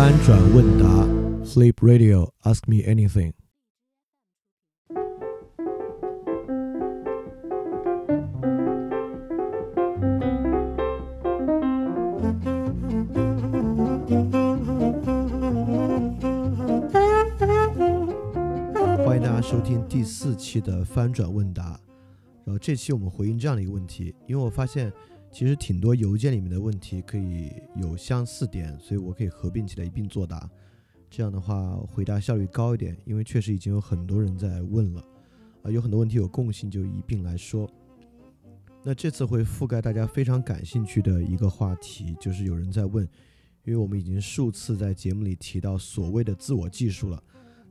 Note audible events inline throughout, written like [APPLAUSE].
翻转问答，Sleep Radio，Ask me anything。欢迎大家收听第四期的翻转问答。然后这期我们回应这样的一个问题，因为我发现其实挺多邮件里面的问题可以有相似点，所以我可以合并起来一并作答。这样的话回答效率高一点，因为确实已经有很多人在问了，啊，有很多问题有共性，就一并来说。那这次会覆盖大家非常感兴趣的一个话题，就是有人在问，因为我们已经数次在节目里提到所谓的自我技术了，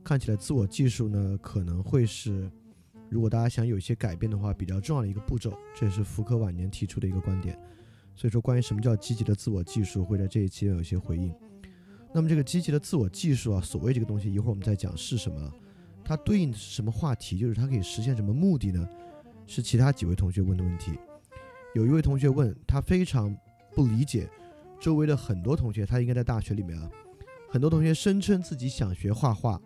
看起来自我技术呢可能会是。如果大家想有一些改变的话，比较重要的一个步骤，这也是福柯晚年提出的一个观点。所以说，关于什么叫积极的自我技术，会在这一期有一些回应。那么，这个积极的自我技术啊，所谓这个东西，一会儿我们再讲是什么，它对应的是什么话题，就是它可以实现什么目的呢？是其他几位同学问的问题。有一位同学问他非常不理解，周围的很多同学，他应该在大学里面啊，很多同学声称自己想学画画，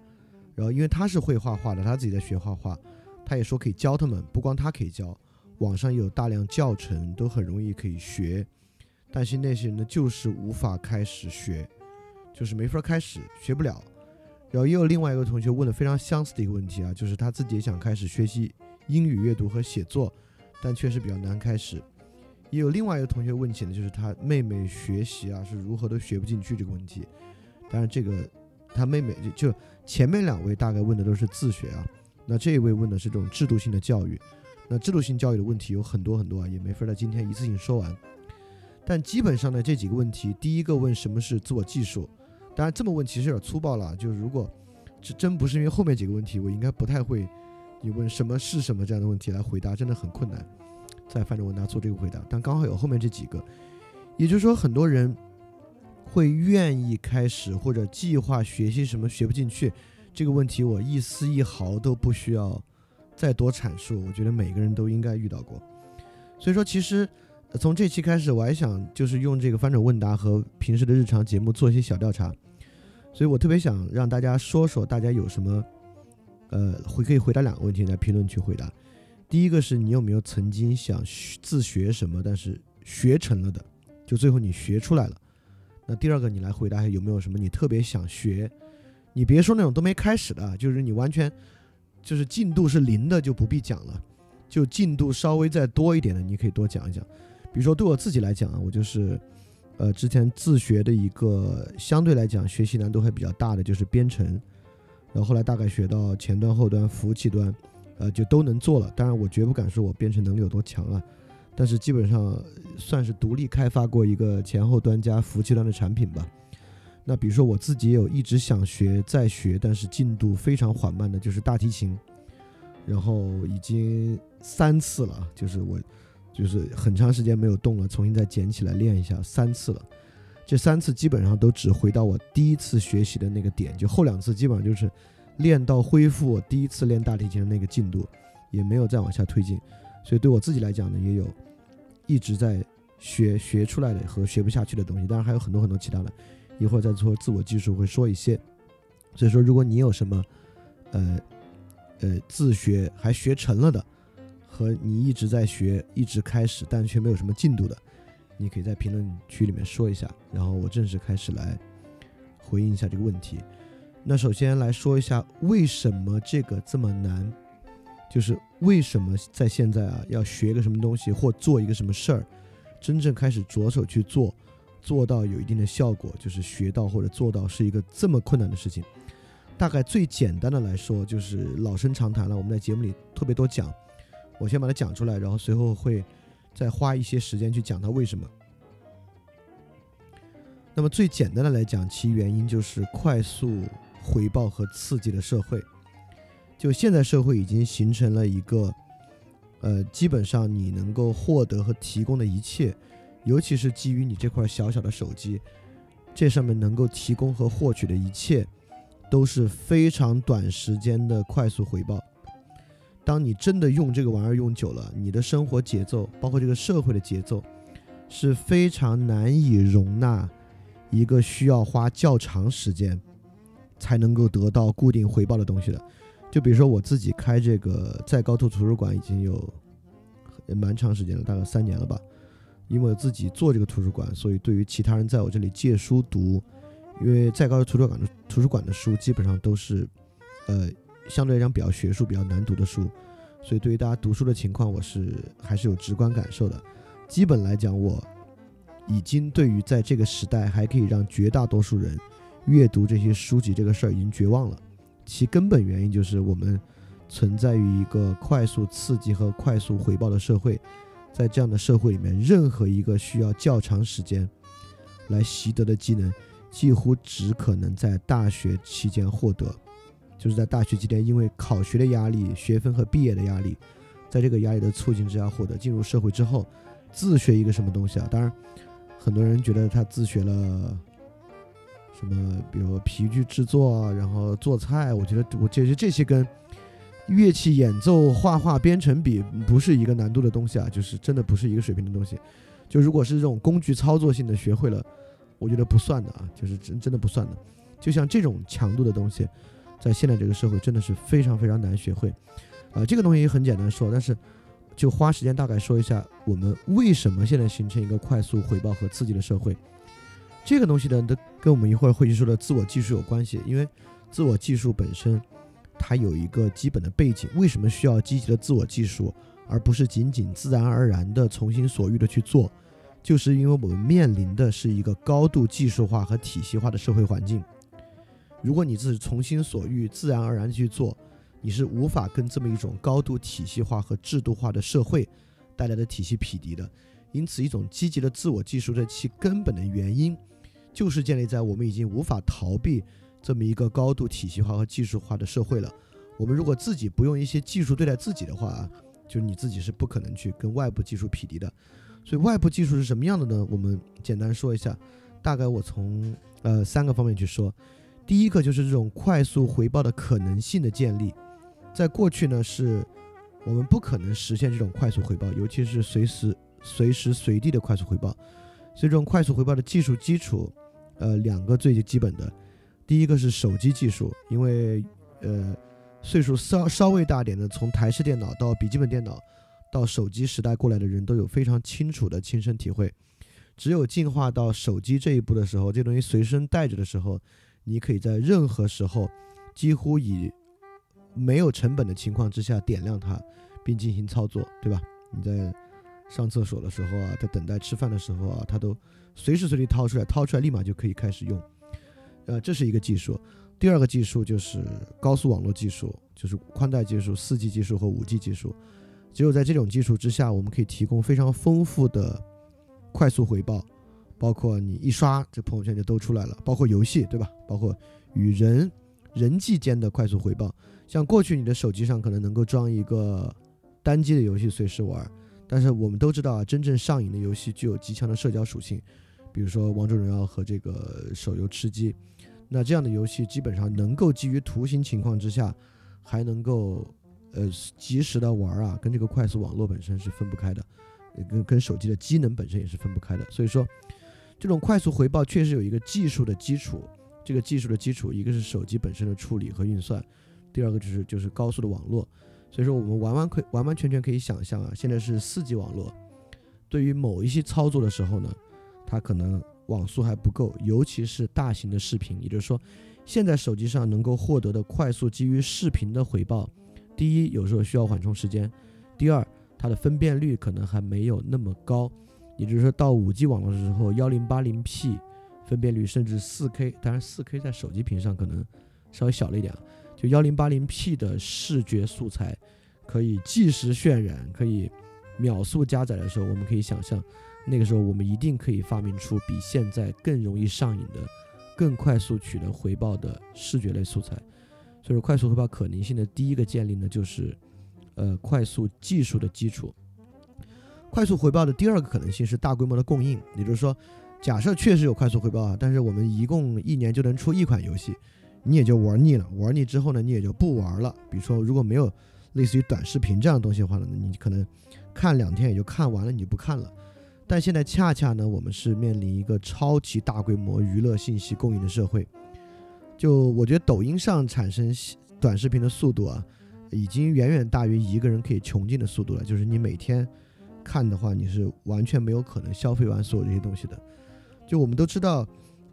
然后因为他是会画画的，他自己在学画画。他也说可以教他们，不光他可以教，网上有大量教程，都很容易可以学。但是那些人呢，就是无法开始学，就是没法开始，学不了。然后也有另外一个同学问了非常相似的一个问题啊，就是他自己也想开始学习英语阅读和写作，但确实比较难开始。也有另外一个同学问起呢就是他妹妹学习啊是如何都学不进去这个问题。当然这个他妹妹就就前面两位大概问的都是自学啊。那这一位问的是这种制度性的教育，那制度性教育的问题有很多很多啊，也没法在今天一次性说完。但基本上呢，这几个问题，第一个问什么是自我技术，当然这么问其实有点粗暴了，就是如果这真不是因为后面几个问题，我应该不太会你问什么是什么这样的问题来回答，真的很困难，在翻着问答做这个回答。但刚好有后面这几个，也就是说很多人会愿意开始或者计划学习什么学不进去。这个问题我一丝一毫都不需要再多阐述，我觉得每个人都应该遇到过。所以说，其实从这期开始，我还想就是用这个翻转问答和平时的日常节目做一些小调查。所以我特别想让大家说说，大家有什么呃回可以回答两个问题，在评论区回答。第一个是你有没有曾经想自学什么，但是学成了的，就最后你学出来了。那第二个你来回答一下，有没有什么你特别想学？你别说那种都没开始的，就是你完全就是进度是零的，就不必讲了。就进度稍微再多一点的，你可以多讲一讲。比如说对我自己来讲啊，我就是呃之前自学的一个相对来讲学习难度还比较大的就是编程，然后后来大概学到前端、后端、服务器端，呃就都能做了。当然我绝不敢说我编程能力有多强啊，但是基本上算是独立开发过一个前后端加服务器端的产品吧。那比如说我自己有一直想学再学，但是进度非常缓慢的，就是大提琴，然后已经三次了，就是我就是很长时间没有动了，重新再捡起来练一下，三次了。这三次基本上都只回到我第一次学习的那个点，就后两次基本上就是练到恢复我第一次练大提琴的那个进度，也没有再往下推进。所以对我自己来讲呢，也有一直在学学出来的和学不下去的东西，当然还有很多很多其他的。一会儿再做自我技术会说一些，所以说如果你有什么，呃，呃自学还学成了的，和你一直在学一直开始但却没有什么进度的，你可以在评论区里面说一下，然后我正式开始来回应一下这个问题。那首先来说一下为什么这个这么难，就是为什么在现在啊要学个什么东西或做一个什么事儿，真正开始着手去做。做到有一定的效果，就是学到或者做到是一个这么困难的事情。大概最简单的来说，就是老生常谈了。我们在节目里特别多讲，我先把它讲出来，然后随后会再花一些时间去讲它为什么。那么最简单的来讲，其原因就是快速回报和刺激的社会。就现在社会已经形成了一个，呃，基本上你能够获得和提供的一切。尤其是基于你这块小小的手机，这上面能够提供和获取的一切，都是非常短时间的快速回报。当你真的用这个玩意儿用久了，你的生活节奏，包括这个社会的节奏，是非常难以容纳一个需要花较长时间才能够得到固定回报的东西的。就比如说我自己开这个在高途图书馆已经有蛮长时间了，大概三年了吧。因为自己做这个图书馆，所以对于其他人在我这里借书读，因为再高的图书馆的图书馆的书基本上都是，呃，相对来讲比较学术、比较难读的书，所以对于大家读书的情况，我是还是有直观感受的。基本来讲，我已经对于在这个时代还可以让绝大多数人阅读这些书籍这个事儿已经绝望了。其根本原因就是我们存在于一个快速刺激和快速回报的社会。在这样的社会里面，任何一个需要较长时间来习得的技能，几乎只可能在大学期间获得。就是在大学期间，因为考学的压力、学分和毕业的压力，在这个压力的促进之下获得。进入社会之后，自学一个什么东西啊？当然，很多人觉得他自学了什么，比如皮具制作，然后做菜。我觉得，我觉得这些跟。乐器演奏、画画、编程比不是一个难度的东西啊，就是真的不是一个水平的东西。就如果是这种工具操作性的学会了，我觉得不算的啊，就是真真的不算的。就像这种强度的东西，在现在这个社会真的是非常非常难学会。啊，这个东西很简单说，但是就花时间大概说一下，我们为什么现在形成一个快速回报和刺激的社会。这个东西呢，都跟我们一会儿会去说的自我技术有关系，因为自我技术本身。它有一个基本的背景，为什么需要积极的自我技术，而不是仅仅自然而然的从心所欲的去做？就是因为我们面临的是一个高度技术化和体系化的社会环境。如果你是从心所欲、自然而然去做，你是无法跟这么一种高度体系化和制度化的社会带来的体系匹敌的。因此，一种积极的自我技术的其根本的原因，就是建立在我们已经无法逃避。这么一个高度体系化和技术化的社会了，我们如果自己不用一些技术对待自己的话，就是你自己是不可能去跟外部技术匹敌的。所以外部技术是什么样的呢？我们简单说一下，大概我从呃三个方面去说。第一个就是这种快速回报的可能性的建立，在过去呢是我们不可能实现这种快速回报，尤其是随时随时随地的快速回报。所以这种快速回报的技术基础，呃，两个最基本的。第一个是手机技术，因为呃岁数稍稍微大点的，从台式电脑到笔记本电脑，到手机时代过来的人都有非常清楚的亲身体会。只有进化到手机这一步的时候，这东西随身带着的时候，你可以在任何时候，几乎以没有成本的情况之下点亮它，并进行操作，对吧？你在上厕所的时候啊，在等待吃饭的时候啊，它都随时随地掏出来，掏出来立马就可以开始用。呃，这是一个技术。第二个技术就是高速网络技术，就是宽带技术、四 G 技术和五 G 技术。只有在这种技术之下，我们可以提供非常丰富的快速回报，包括你一刷，这朋友圈就都出来了。包括游戏，对吧？包括与人人际间的快速回报。像过去你的手机上可能能够装一个单机的游戏随时玩，但是我们都知道啊，真正上瘾的游戏具有极强的社交属性，比如说王者荣耀和这个手游吃鸡。那这样的游戏基本上能够基于图形情况之下，还能够呃及时的玩啊，跟这个快速网络本身是分不开的，跟跟手机的机能本身也是分不开的。所以说，这种快速回报确实有一个技术的基础，这个技术的基础一个是手机本身的处理和运算，第二个就是就是高速的网络。所以说我们完完可完完全全可以想象啊，现在是四 G 网络，对于某一些操作的时候呢，它可能。网速还不够，尤其是大型的视频。也就是说，现在手机上能够获得的快速基于视频的回报，第一，有时候需要缓冲时间；第二，它的分辨率可能还没有那么高。也就是说，到五 G 网络的时候，幺零八零 P 分辨率，甚至四 K，当然四 K 在手机屏上可能稍微小了一点。就幺零八零 P 的视觉素材可以即时渲染，可以秒速加载的时候，我们可以想象。那个时候，我们一定可以发明出比现在更容易上瘾的、更快速取得回报的视觉类素材。所以说，快速回报可能性的第一个建立呢，就是呃快速技术的基础。快速回报的第二个可能性是大规模的供应，也就是说，假设确实有快速回报啊，但是我们一共一年就能出一款游戏，你也就玩腻了，玩腻之后呢，你也就不玩了。比如说，如果没有类似于短视频这样的东西的话呢，你可能看两天也就看完了，你就不看了。但现在恰恰呢，我们是面临一个超级大规模娱乐信息供应的社会。就我觉得抖音上产生短视频的速度啊，已经远远大于一个人可以穷尽的速度了。就是你每天看的话，你是完全没有可能消费完所有这些东西的。就我们都知道，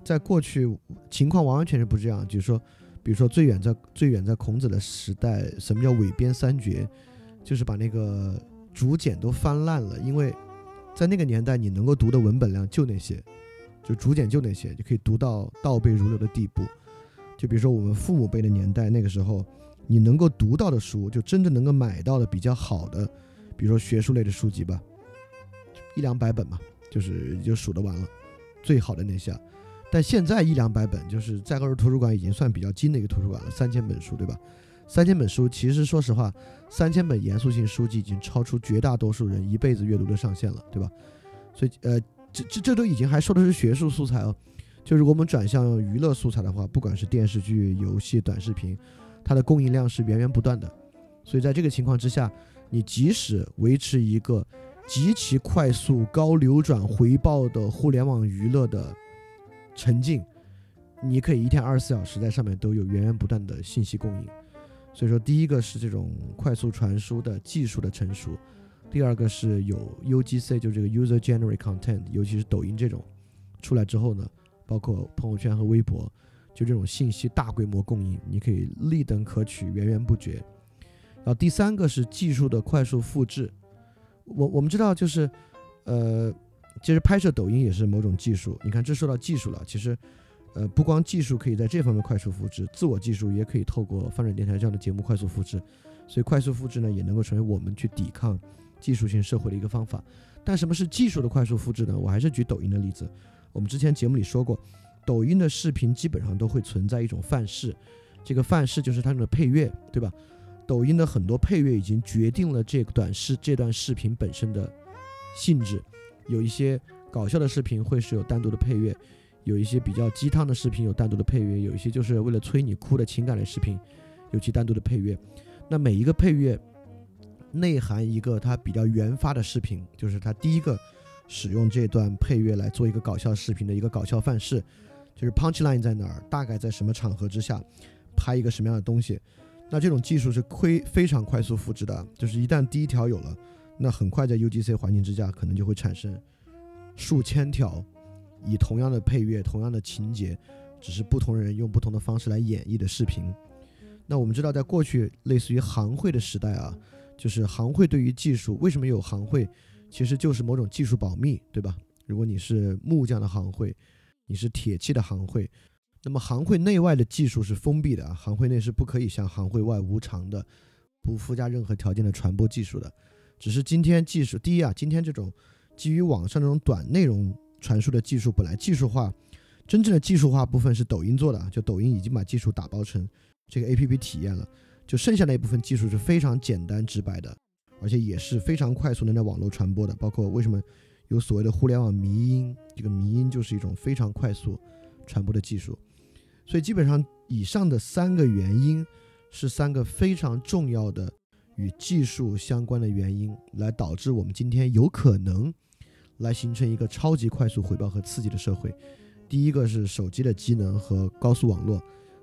在过去情况完完全全不是这样。就是说，比如说最远在最远在孔子的时代，什么叫韦编三绝？就是把那个竹简都翻烂了，因为在那个年代，你能够读的文本量就那些，就竹简就那些，就可以读到倒背如流的地步。就比如说我们父母辈的年代，那个时候你能够读到的书，就真正能够买到的比较好的，比如说学术类的书籍吧，一两百本嘛，就是就数得完了，最好的那些。但现在一两百本，就是在个儿图书馆已经算比较精的一个图书馆了，三千本书，对吧？三千本书，其实说实话，三千本严肃性书籍已经超出绝大多数人一辈子阅读的上限了，对吧？所以，呃，这这这都已经还说的是学术素材哦。就如果我们转向娱乐素材的话，不管是电视剧、游戏、短视频，它的供应量是源源不断的。所以在这个情况之下，你即使维持一个极其快速、高流转回报的互联网娱乐的沉浸，你可以一天二十四小时在上面都有源源不断的信息供应。所以说，第一个是这种快速传输的技术的成熟，第二个是有 UGC，就是这个 User Generate Content，尤其是抖音这种出来之后呢。包括朋友圈和微博，就这种信息大规模供应，你可以立等可取，源源不绝。然后第三个是技术的快速复制。我我们知道，就是呃，其实拍摄抖音也是某种技术。你看，这说到技术了，其实呃，不光技术可以在这方面快速复制，自我技术也可以透过翻转电台这样的节目快速复制。所以快速复制呢，也能够成为我们去抵抗技术性社会的一个方法。但什么是技术的快速复制呢？我还是举抖音的例子。我们之前节目里说过，抖音的视频基本上都会存在一种范式，这个范式就是它的配乐，对吧？抖音的很多配乐已经决定了这短视这段视频本身的性质。有一些搞笑的视频会是有单独的配乐，有一些比较鸡汤的视频有单独的配乐，有一些就是为了催你哭的情感类视频有其单独的配乐。那每一个配乐内含一个它比较原发的视频，就是它第一个。使用这段配乐来做一个搞笑视频的一个搞笑范式，就是 punch line 在哪儿，大概在什么场合之下拍一个什么样的东西。那这种技术是亏非常快速复制的，就是一旦第一条有了，那很快在 UGC 环境之下可能就会产生数千条以同样的配乐、同样的情节，只是不同人用不同的方式来演绎的视频。那我们知道，在过去类似于行会的时代啊，就是行会对于技术为什么有行会？其实就是某种技术保密，对吧？如果你是木匠的行会，你是铁器的行会，那么行会内外的技术是封闭的啊，行会内是不可以向行会外无偿的、不附加任何条件的传播技术的。只是今天技术，第一啊，今天这种基于网上这种短内容传输的技术本来技术化，真正的技术化部分是抖音做的，就抖音已经把技术打包成这个 APP 体验了，就剩下那一部分技术是非常简单直白的。而且也是非常快速能在网络传播的，包括为什么有所谓的互联网迷音，这个迷音就是一种非常快速传播的技术。所以基本上以上的三个原因是三个非常重要的与技术相关的原因，来导致我们今天有可能来形成一个超级快速回报和刺激的社会。第一个是手机的机能和高速网络，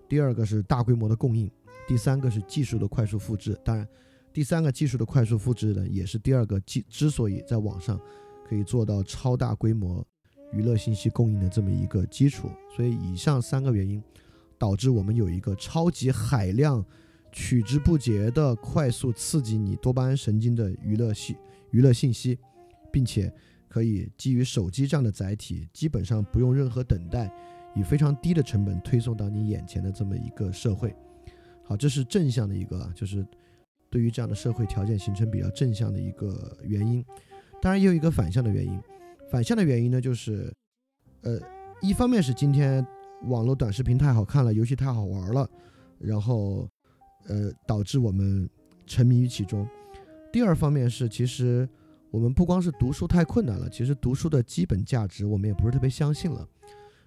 第二个是大规模的供应，第三个是技术的快速复制。当然。第三个技术的快速复制呢，也是第二个技之所以在网上可以做到超大规模娱乐信息供应的这么一个基础。所以以上三个原因导致我们有一个超级海量、取之不竭的快速刺激你多巴胺神经的娱乐信娱乐信息，并且可以基于手机这样的载体，基本上不用任何等待，以非常低的成本推送到你眼前的这么一个社会。好，这是正向的一个，就是。对于这样的社会条件形成比较正向的一个原因，当然也有一个反向的原因。反向的原因呢，就是，呃，一方面是今天网络短视频太好看了，游戏太好玩了，然后，呃，导致我们沉迷于其中。第二方面是，其实我们不光是读书太困难了，其实读书的基本价值我们也不是特别相信了，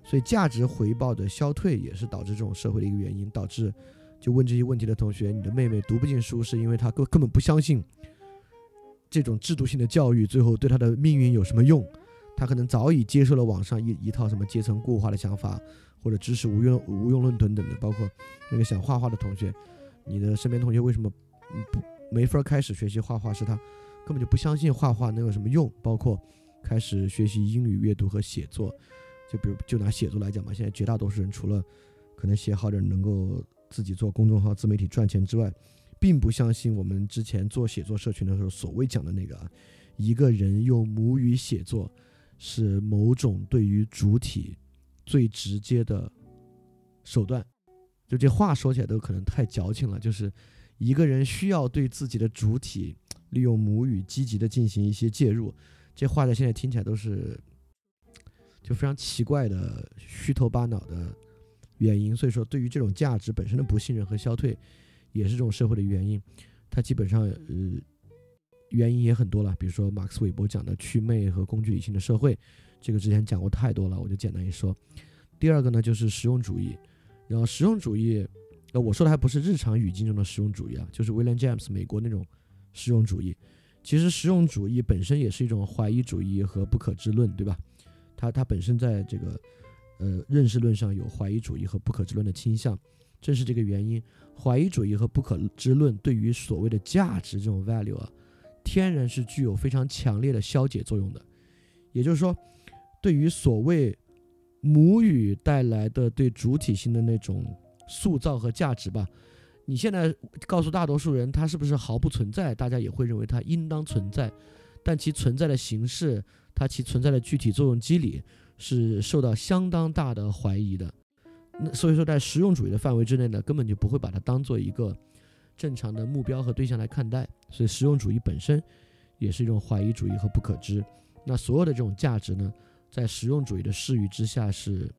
所以价值回报的消退也是导致这种社会的一个原因，导致。就问这些问题的同学，你的妹妹读不进书，是因为她根根本不相信这种制度性的教育，最后对她的命运有什么用？她可能早已接受了网上一一套什么阶层固化的想法，或者知识无用无用论等等的，包括那个想画画的同学，你的身边同学为什么不没法开始学习画画？是他根本就不相信画画能有什么用，包括开始学习英语阅读和写作。就比如就拿写作来讲吧，现在绝大多数人除了可能写好点能够自己做公众号、自媒体赚钱之外，并不相信我们之前做写作社群的时候所谓讲的那个啊，一个人用母语写作是某种对于主体最直接的手段。就这话说起来都可能太矫情了，就是一个人需要对自己的主体利用母语积极的进行一些介入。这话在现在听起来都是。就非常奇怪的虚头巴脑的原因，所以说对于这种价值本身的不信任和消退，也是这种社会的原因。它基本上呃原因也很多了，比如说马克思韦伯讲的祛魅和工具理性的社会，这个之前讲过太多了，我就简单一说。第二个呢就是实用主义，然后实用主义，呃我说的还不是日常语境中的实用主义啊，就是 William James 美国那种实用主义。其实实用主义本身也是一种怀疑主义和不可知论，对吧？它它本身在这个，呃，认识论上有怀疑主义和不可知论的倾向，正是这个原因，怀疑主义和不可知论对于所谓的价值这种 value 啊，天然是具有非常强烈的消解作用的。也就是说，对于所谓母语带来的对主体性的那种塑造和价值吧，你现在告诉大多数人它是不是毫不存在，大家也会认为它应当存在，但其存在的形式。它其存在的具体作用机理是受到相当大的怀疑的，那所以说在实用主义的范围之内呢，根本就不会把它当做一个正常的目标和对象来看待，所以实用主义本身也是一种怀疑主义和不可知。那所有的这种价值呢，在实用主义的视域之下是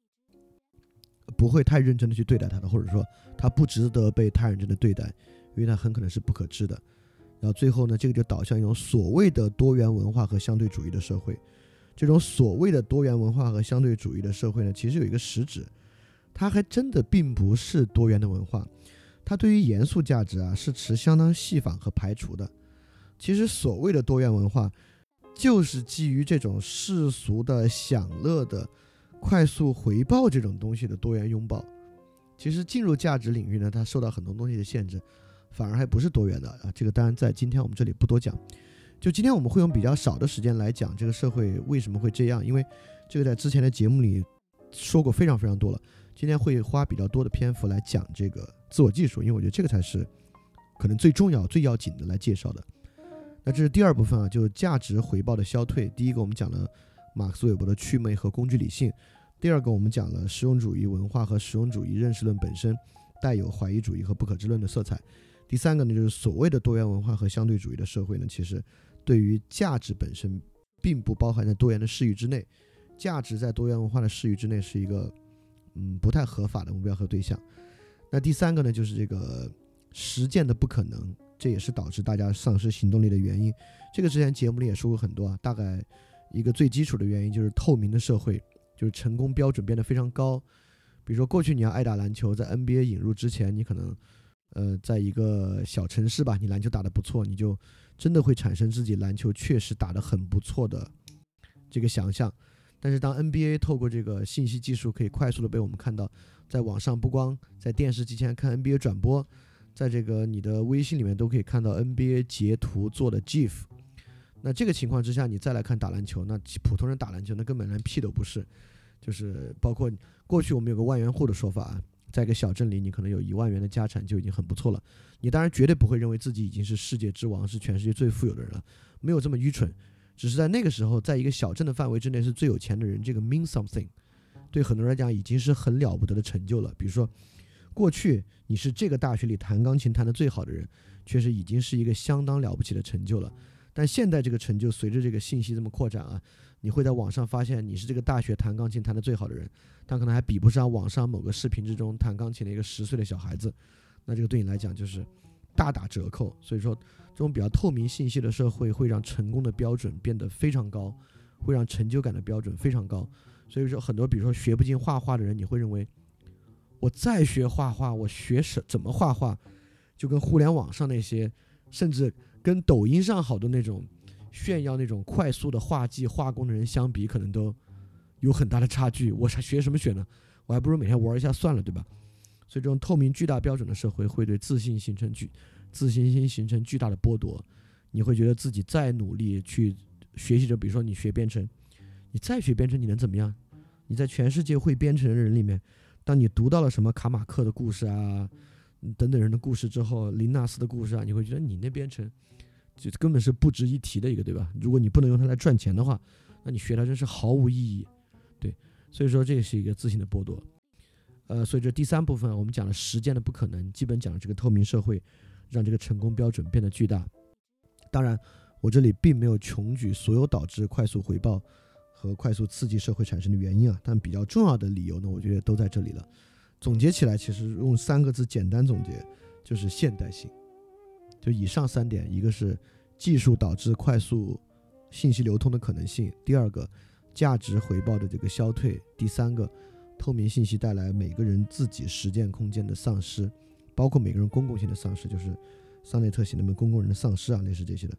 不会太认真的去对待它的，或者说它不值得被太认真的对待，因为它很可能是不可知的。然后最后呢，这个就导向一种所谓的多元文化和相对主义的社会。这种所谓的多元文化和相对主义的社会呢，其实有一个实质，它还真的并不是多元的文化。它对于严肃价值啊，是持相当细仿和排除的。其实所谓的多元文化，就是基于这种世俗的享乐的快速回报这种东西的多元拥抱。其实进入价值领域呢，它受到很多东西的限制。反而还不是多元的啊！这个当然在今天我们这里不多讲。就今天我们会用比较少的时间来讲这个社会为什么会这样，因为这个在之前的节目里说过非常非常多了。今天会花比较多的篇幅来讲这个自我技术，因为我觉得这个才是可能最重要、最要紧的来介绍的。那这是第二部分啊，就是价值回报的消退。第一个我们讲了马克思韦伯的祛魅和工具理性，第二个我们讲了实用主义文化和实用主义认识论本身带有怀疑主义和不可知论的色彩。第三个呢，就是所谓的多元文化和相对主义的社会呢，其实对于价值本身并不包含在多元的视域之内，价值在多元文化的视域之内是一个嗯不太合法的目标和对象。那第三个呢，就是这个实践的不可能，这也是导致大家丧失行动力的原因。这个之前节目里也说过很多啊，大概一个最基础的原因就是透明的社会，就是成功标准变得非常高。比如说过去你要爱打篮球，在 NBA 引入之前，你可能。呃，在一个小城市吧，你篮球打得不错，你就真的会产生自己篮球确实打得很不错的这个想象。但是当 NBA 透过这个信息技术可以快速的被我们看到，在网上不光在电视机前看 NBA 转播，在这个你的微信里面都可以看到 NBA 截图做的 GIF。那这个情况之下，你再来看打篮球，那普通人打篮球那根本连屁都不是。就是包括过去我们有个万元户的说法啊。在一个小镇里，你可能有一万元的家产就已经很不错了。你当然绝对不会认为自己已经是世界之王，是全世界最富有的人了，没有这么愚蠢。只是在那个时候，在一个小镇的范围之内是最有钱的人，这个 mean something，对很多人来讲已经是很了不得的成就了。比如说，过去你是这个大学里弹钢琴弹得最好的人，确实已经是一个相当了不起的成就了。但现在这个成就随着这个信息这么扩展啊。你会在网上发现你是这个大学弹钢琴弹得最好的人，但可能还比不上网上某个视频之中弹钢琴的一个十岁的小孩子，那这个对你来讲就是大打折扣。所以说，这种比较透明信息的社会会让成功的标准变得非常高，会让成就感的标准非常高。所以说，很多比如说学不进画画的人，你会认为我再学画画，我学什怎么画画，就跟互联网上那些，甚至跟抖音上好多那种。炫耀那种快速的画技画工的人相比，可能都有很大的差距。我学什么学呢？我还不如每天玩一下算了，对吧？所以这种透明巨大标准的社会会对自信形成巨自信心形成巨大的剥夺。你会觉得自己再努力去学习着，比如说你学编程，你再学编程，你能怎么样？你在全世界会编程的人里面，当你读到了什么卡马克的故事啊，等等人的故事之后，林纳斯的故事啊，你会觉得你那编程就根本是不值一提的一个，对吧？如果你不能用它来赚钱的话，那你学它真是毫无意义。对，所以说这也是一个自信的剥夺。呃，所以这第三部分我们讲了时间的不可能，基本讲了这个透明社会让这个成功标准变得巨大。当然，我这里并没有穷举所有导致快速回报。和快速刺激社会产生的原因啊，但比较重要的理由呢，我觉得都在这里了。总结起来，其实用三个字简单总结，就是现代性。就以上三点，一个是技术导致快速信息流通的可能性，第二个价值回报的这个消退，第三个透明信息带来每个人自己实践空间的丧失，包括每个人公共性的丧失，就是桑内特写那本《公共人的丧失》啊，类似这些的。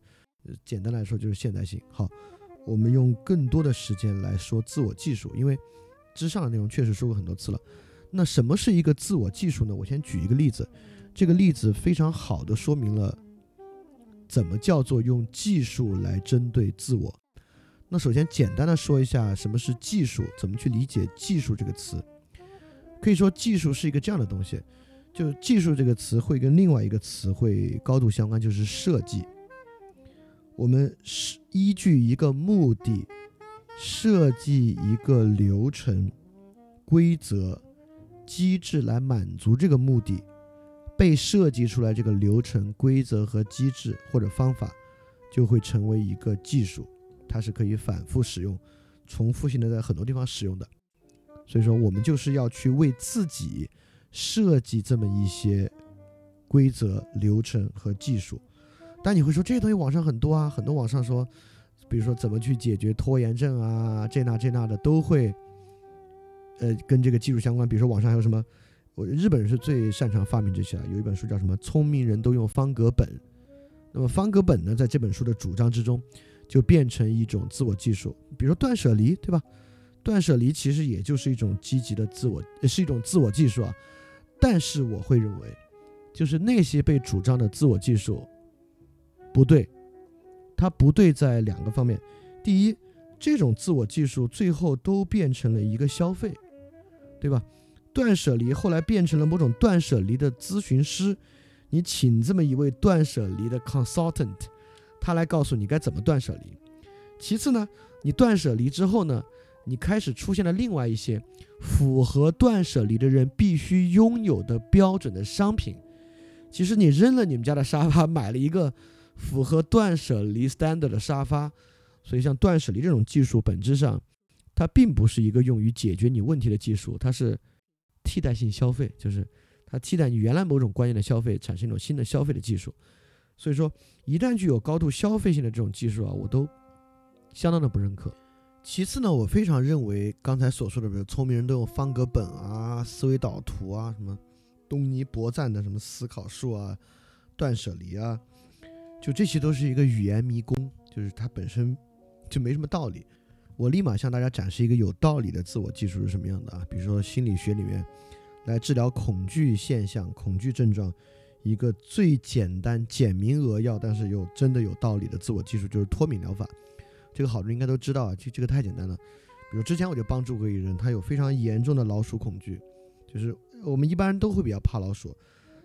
简单来说就是现代性。好。我们用更多的时间来说自我技术，因为之上的内容确实说过很多次了。那什么是一个自我技术呢？我先举一个例子，这个例子非常好的说明了怎么叫做用技术来针对自我。那首先简单的说一下什么是技术，怎么去理解技术这个词。可以说技术是一个这样的东西，就技术这个词会跟另外一个词汇高度相关，就是设计。我们是依据一个目的设计一个流程、规则、机制来满足这个目的，被设计出来这个流程、规则和机制或者方法，就会成为一个技术，它是可以反复使用、重复性的在很多地方使用的。所以说，我们就是要去为自己设计这么一些规则、流程和技术。但你会说这些东西网上很多啊，很多网上说，比如说怎么去解决拖延症啊，这那这那的都会，呃，跟这个技术相关。比如说网上还有什么，我日本人是最擅长发明这些了。有一本书叫什么《聪明人都用方格本》，那么方格本呢，在这本书的主张之中，就变成一种自我技术。比如说断舍离，对吧？断舍离其实也就是一种积极的自我，是一种自我技术啊。但是我会认为，就是那些被主张的自我技术。不对，它不对在两个方面。第一，这种自我技术最后都变成了一个消费，对吧？断舍离后来变成了某种断舍离的咨询师，你请这么一位断舍离的 consultant，他来告诉你该怎么断舍离。其次呢，你断舍离之后呢，你开始出现了另外一些符合断舍离的人必须拥有的标准的商品。其实你扔了你们家的沙发，买了一个。符合断舍离 standard 的沙发，所以像断舍离这种技术，本质上它并不是一个用于解决你问题的技术，它是替代性消费，就是它替代你原来某种观念的消费，产生一种新的消费的技术。所以说，一旦具有高度消费性的这种技术啊，我都相当的不认可。其次呢，我非常认为刚才所说的，比如聪明人都用方格本啊、思维导图啊、什么东尼博赞的什么思考术啊、断舍离啊。就这些都是一个语言迷宫，就是它本身就没什么道理。我立马向大家展示一个有道理的自我技术是什么样的啊？比如说心理学里面来治疗恐惧现象、恐惧症状，一个最简单、简明扼要，但是又真的有道理的自我技术就是脱敏疗法。这个好多人应该都知道啊，这这个太简单了。比如之前我就帮助过一个人，他有非常严重的老鼠恐惧，就是我们一般人都会比较怕老鼠，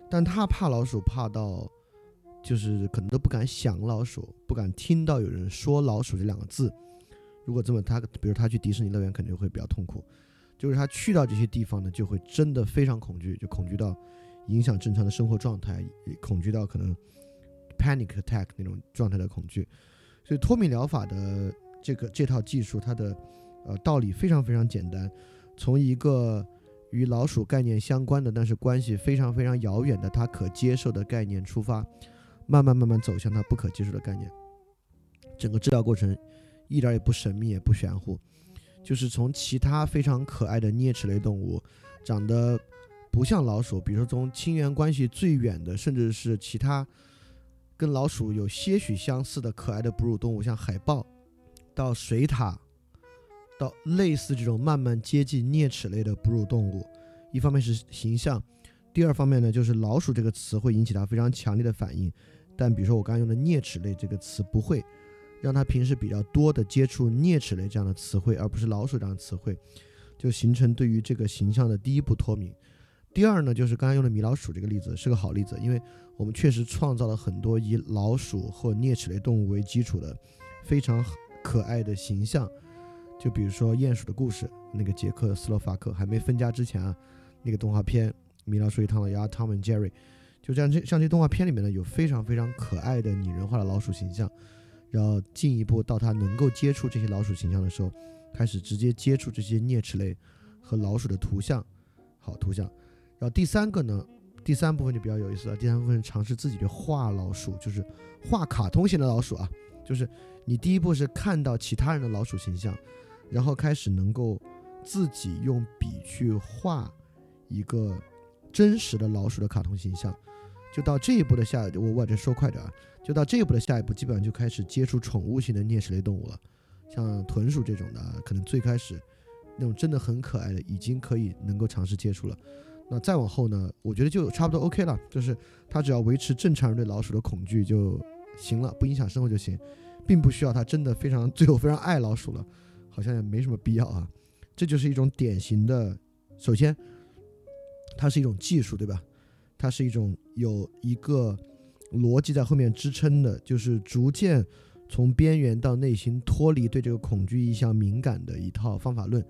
但他怕老鼠怕到。就是可能都不敢想老鼠，不敢听到有人说老鼠这两个字。如果这么，他比如他去迪士尼乐园，肯定会比较痛苦。就是他去到这些地方呢，就会真的非常恐惧，就恐惧到影响正常的生活状态，恐惧到可能 panic attack 那种状态的恐惧。所以脱敏疗法的这个这套技术，它的呃道理非常非常简单，从一个与老鼠概念相关的，但是关系非常非常遥远的他可接受的概念出发。慢慢慢慢走向它不可接受的概念，整个治疗过程一点也不神秘也不玄乎，就是从其他非常可爱的啮齿类动物，长得不像老鼠，比如说从亲缘关系最远的，甚至是其他跟老鼠有些许相似的可爱的哺乳动物，像海豹，到水獭，到类似这种慢慢接近啮齿类的哺乳动物。一方面是形象，第二方面呢，就是老鼠这个词会引起它非常强烈的反应。但比如说我刚刚用的啮齿类这个词，不会让他平时比较多的接触啮齿类这样的词汇，而不是老鼠这样的词汇，就形成对于这个形象的第一步脱敏。第二呢，就是刚刚用的米老鼠这个例子是个好例子，因为我们确实创造了很多以老鼠或啮齿类动物为基础的非常可爱的形象。就比如说鼹鼠的故事，那个捷克斯洛伐克还没分家之前啊，那个动画片《米老鼠与唐老鸭》（Tom and Jerry），就这样这像这动画片里面呢，有非常非常可爱的拟人化的老鼠形象。然后进一步到他能够接触这些老鼠形象的时候，开始直接接触这些啮齿类和老鼠的图像，好图像。然后第三个呢，第三部分就比较有意思了。第三部分尝试自己去画老鼠，就是画卡通型的老鼠啊。就是你第一步是看到其他人的老鼠形象，然后开始能够自己用笔去画一个真实的老鼠的卡通形象。就到这一步的下，我我这说快点啊。就到这一步的下一步，基本上就开始接触宠物型的啮齿类动物了，像豚鼠这种的，可能最开始那种真的很可爱的，已经可以能够尝试接触了。那再往后呢？我觉得就差不多 OK 了，就是它只要维持正常人对老鼠的恐惧就行了，不影响生活就行，并不需要它真的非常 [LAUGHS] 最后非常爱老鼠了，好像也没什么必要啊。这就是一种典型的，首先，它是一种技术，对吧？它是一种有一个逻辑在后面支撑的，就是逐渐从边缘到内心脱离对这个恐惧意向敏感的一套方法论。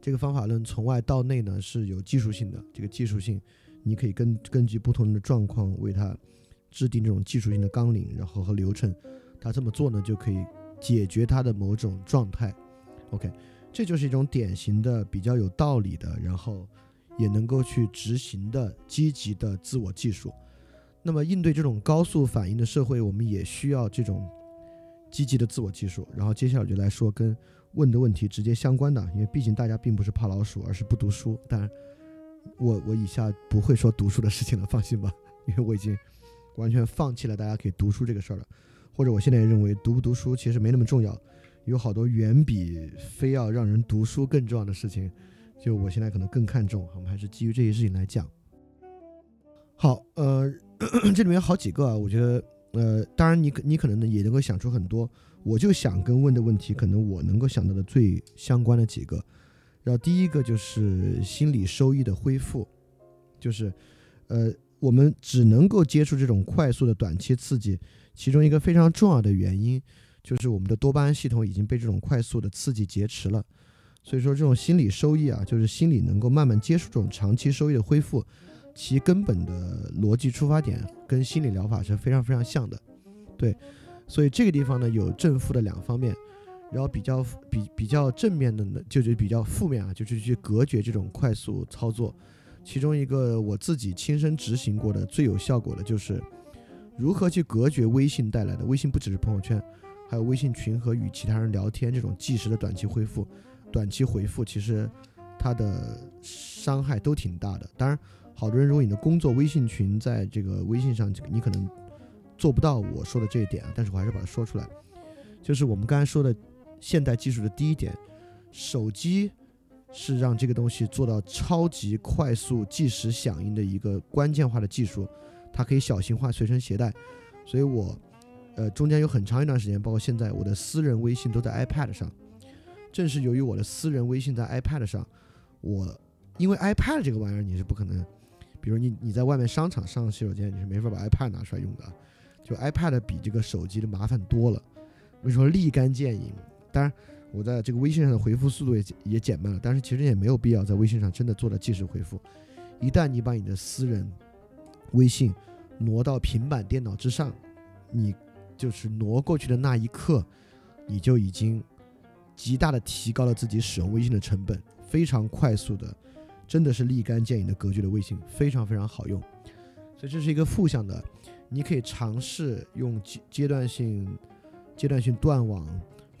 这个方法论从外到内呢是有技术性的，这个技术性你可以根根据不同的状况为它制定这种技术性的纲领，然后和流程，他这么做呢就可以解决他的某种状态。OK，这就是一种典型的比较有道理的，然后也能够去执行的积极的自我技术。那么应对这种高速反应的社会，我们也需要这种积极的自我技术。然后接下来就来说跟。问的问题直接相关的，因为毕竟大家并不是怕老鼠，而是不读书。当然，我我以下不会说读书的事情了，放心吧，[LAUGHS] 因为我已经完全放弃了大家可以读书这个事儿了。或者我现在也认为读不读书其实没那么重要，有好多远比非要让人读书更重要的事情，就我现在可能更看重。我们还是基于这些事情来讲。好，呃，[CLEARS THROAT] 这里面有好几个啊，我觉得，呃，当然你你可能呢也能够想出很多。我就想跟问的问题，可能我能够想到的最相关的几个，然后第一个就是心理收益的恢复，就是，呃，我们只能够接触这种快速的短期刺激，其中一个非常重要的原因，就是我们的多巴胺系统已经被这种快速的刺激劫持了，所以说这种心理收益啊，就是心理能够慢慢接触这种长期收益的恢复，其根本的逻辑出发点跟心理疗法是非常非常像的，对。所以这个地方呢有正负的两方面，然后比较比比较正面的呢就是比较负面啊，就是去隔绝这种快速操作。其中一个我自己亲身执行过的最有效果的就是如何去隔绝微信带来的。微信不只是朋友圈，还有微信群和与其他人聊天这种即时的短期恢复、短期回复，其实它的伤害都挺大的。当然，好多人如果你的工作微信群在这个微信上，你可能。做不到我说的这一点啊，但是我还是把它说出来，就是我们刚才说的现代技术的第一点，手机是让这个东西做到超级快速即时响应的一个关键化的技术，它可以小型化随身携带，所以我呃中间有很长一段时间，包括现在我的私人微信都在 iPad 上，正是由于我的私人微信在 iPad 上，我因为 iPad 这个玩意儿你是不可能，比如你你在外面商场上洗手间你是没法把 iPad 拿出来用的。就 iPad 比这个手机的麻烦多了，为什么立竿见影？当然，我在这个微信上的回复速度也也减慢了，但是其实也没有必要在微信上真的做到即时回复。一旦你把你的私人微信挪到平板电脑之上，你就是挪过去的那一刻，你就已经极大的提高了自己使用微信的成本，非常快速的，真的是立竿见影的格局的微信，非常非常好用。所以这是一个负向的。你可以尝试用阶阶段性、阶段性断网，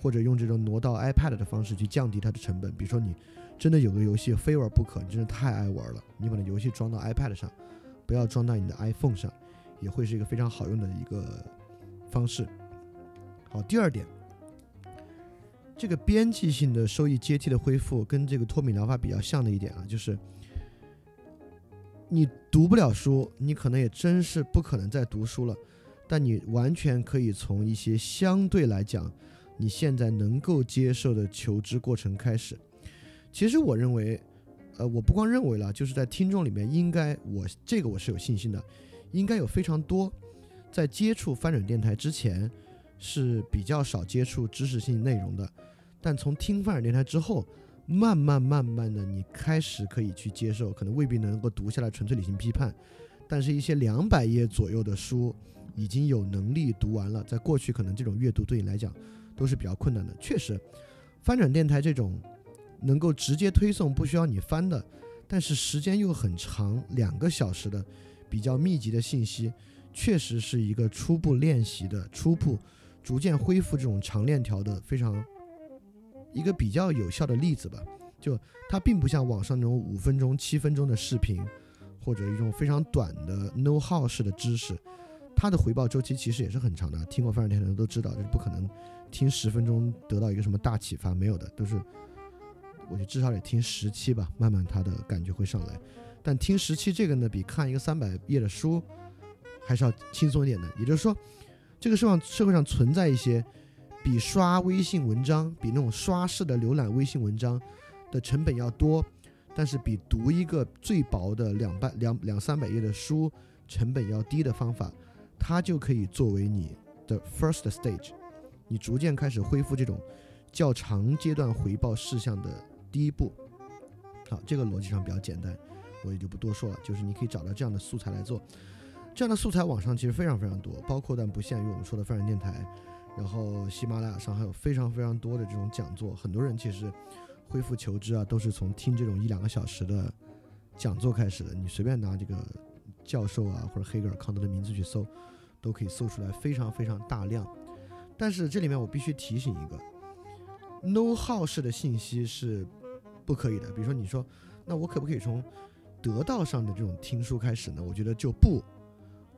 或者用这种挪到 iPad 的方式去降低它的成本。比如说，你真的有个游戏非玩不可，你真的太爱玩了，你把那游戏装到 iPad 上，不要装到你的 iPhone 上，也会是一个非常好用的一个方式。好，第二点，这个边际性的收益阶梯的恢复跟这个脱敏疗法比较像的一点啊，就是你读不了书，你可能也真是不可能再读书了，但你完全可以从一些相对来讲你现在能够接受的求知过程开始。其实我认为，呃，我不光认为了，就是在听众里面，应该我这个我是有信心的，应该有非常多在接触翻转电台之前是比较少接触知识性内容的，但从听翻转电台之后，慢慢慢慢的，你开始可以去接受，可能未必能够读下来纯粹理性批判，但是一些两百页左右的书已经有能力读完了，在过去可能这种阅读对你来讲都是比较困难的，确实，翻转电台这种。能够直接推送不需要你翻的，但是时间又很长，两个小时的比较密集的信息，确实是一个初步练习的、初步逐渐恢复这种长链条的非常一个比较有效的例子吧。就它并不像网上那种五分钟、七分钟的视频，或者一种非常短的 know how 式的知识，它的回报周期其实也是很长的。听过翻转电台的都知道，就是不可能听十分钟得到一个什么大启发，没有的，都是。我就至少得听十期吧，慢慢他的感觉会上来。但听十期这个呢，比看一个三百页的书还是要轻松一点的。也就是说，这个社会社会上存在一些比刷微信文章、比那种刷式的浏览微信文章的成本要多，但是比读一个最薄的两百两两三百页的书成本要低的方法，它就可以作为你的 first stage，你逐渐开始恢复这种较长阶段回报事项的。第一步，好，这个逻辑上比较简单，我也就不多说了。就是你可以找到这样的素材来做，这样的素材网上其实非常非常多，包括但不限于我们说的泛人电台，然后喜马拉雅上还有非常非常多的这种讲座。很多人其实恢复求知啊，都是从听这种一两个小时的讲座开始的。你随便拿这个教授啊或者黑格尔、康德的名字去搜，都可以搜出来非常非常大量。但是这里面我必须提醒一个，No 号式的信息是。不可以的，比如说你说，那我可不可以从得到上的这种听书开始呢？我觉得就不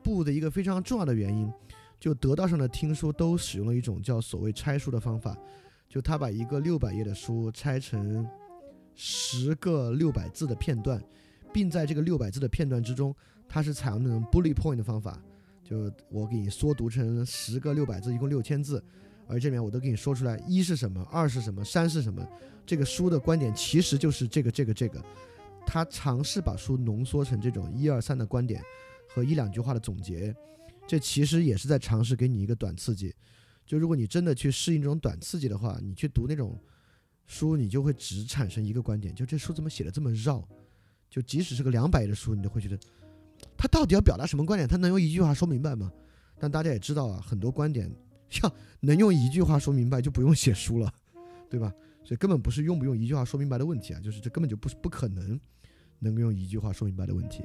不的一个非常重要的原因，就得道上的听书都使用了一种叫所谓拆书的方法，就他把一个六百页的书拆成十个六百字的片段，并在这个六百字的片段之中，他是采用那种 bullet point 的方法，就我给你缩读成十个六百字，一共六千字。而这里面我都给你说出来，一是什么，二是什么，三是什么。这个书的观点其实就是这个这个这个。他尝试把书浓缩成这种一二三的观点和一两句话的总结，这其实也是在尝试给你一个短刺激。就如果你真的去适应这种短刺激的话，你去读那种书，你就会只产生一个观点，就这书怎么写的这么绕？就即使是个两百页的书，你都会觉得他到底要表达什么观点？他能用一句话说明白吗？但大家也知道啊，很多观点。像能用一句话说明白，就不用写书了，对吧？所以根本不是用不用一句话说明白的问题啊，就是这根本就不是不可能能够用一句话说明白的问题。